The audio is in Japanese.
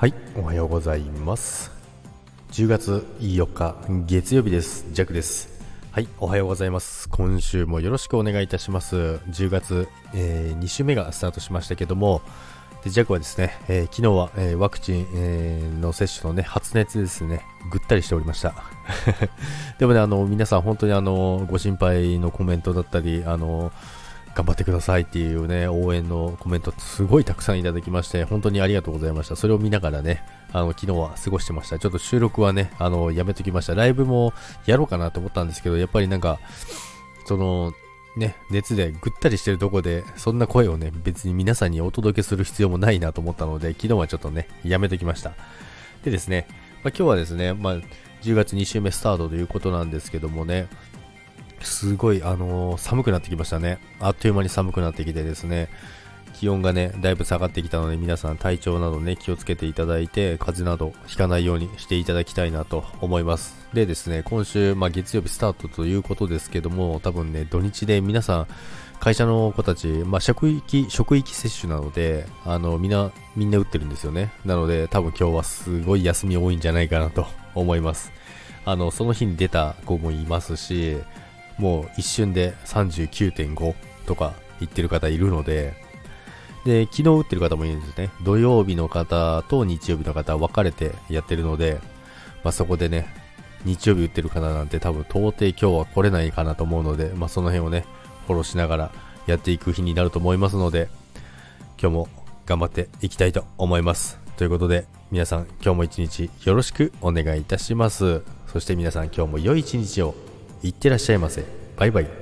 はい、おはようございます。10月4日月曜日です。ジャックです。はい、おはようございます。今週もよろしくお願いいたします。10月、え2週目がスタートしましたけども、でジャックはですね、えー昨日は、えーワクチン、えーの接種のね、発熱ですね、ぐったりしておりました。でもね、あの、皆さん本当にあの、ご心配のコメントだったり、あの、頑張ってくださいっていうね、応援のコメントすごいたくさんいただきまして、本当にありがとうございました。それを見ながらね、あの、昨日は過ごしてました。ちょっと収録はね、あの、やめときました。ライブもやろうかなと思ったんですけど、やっぱりなんか、その、ね、熱でぐったりしてるとこで、そんな声をね、別に皆さんにお届けする必要もないなと思ったので、昨日はちょっとね、やめときました。でですね、まあ、今日はですね、まあ、10月2週目スタートということなんですけどもね、すごい、あのー寒くなってきましたね。あっという間に寒くなってきてですね、気温がね、だいぶ下がってきたので、皆さん体調などね、気をつけていただいて、風邪などひかないようにしていただきたいなと思います。でですね、今週、まあ、月曜日スタートということですけども、多分ね、土日で皆さん、会社の子たち、まあ、職域、職域接種なので、あの、みんな、みんな打ってるんですよね。なので、多分今日はすごい休み多いんじゃないかなと思います。あの、その日に出た子もいますし、もう一瞬で39.5とか言ってる方いるので、で、昨日打ってる方もいるんですね。土曜日の方と日曜日の方分かれてやってるので、まあ、そこでね、日曜日打ってる方なんて多分到底今日は来れないかなと思うので、まあ、その辺をね、フォローしながらやっていく日になると思いますので、今日も頑張っていきたいと思います。ということで、皆さん今日も一日よろしくお願いいたします。そして皆さん今日も良い一日をいってらっしゃいませ。バイバイ。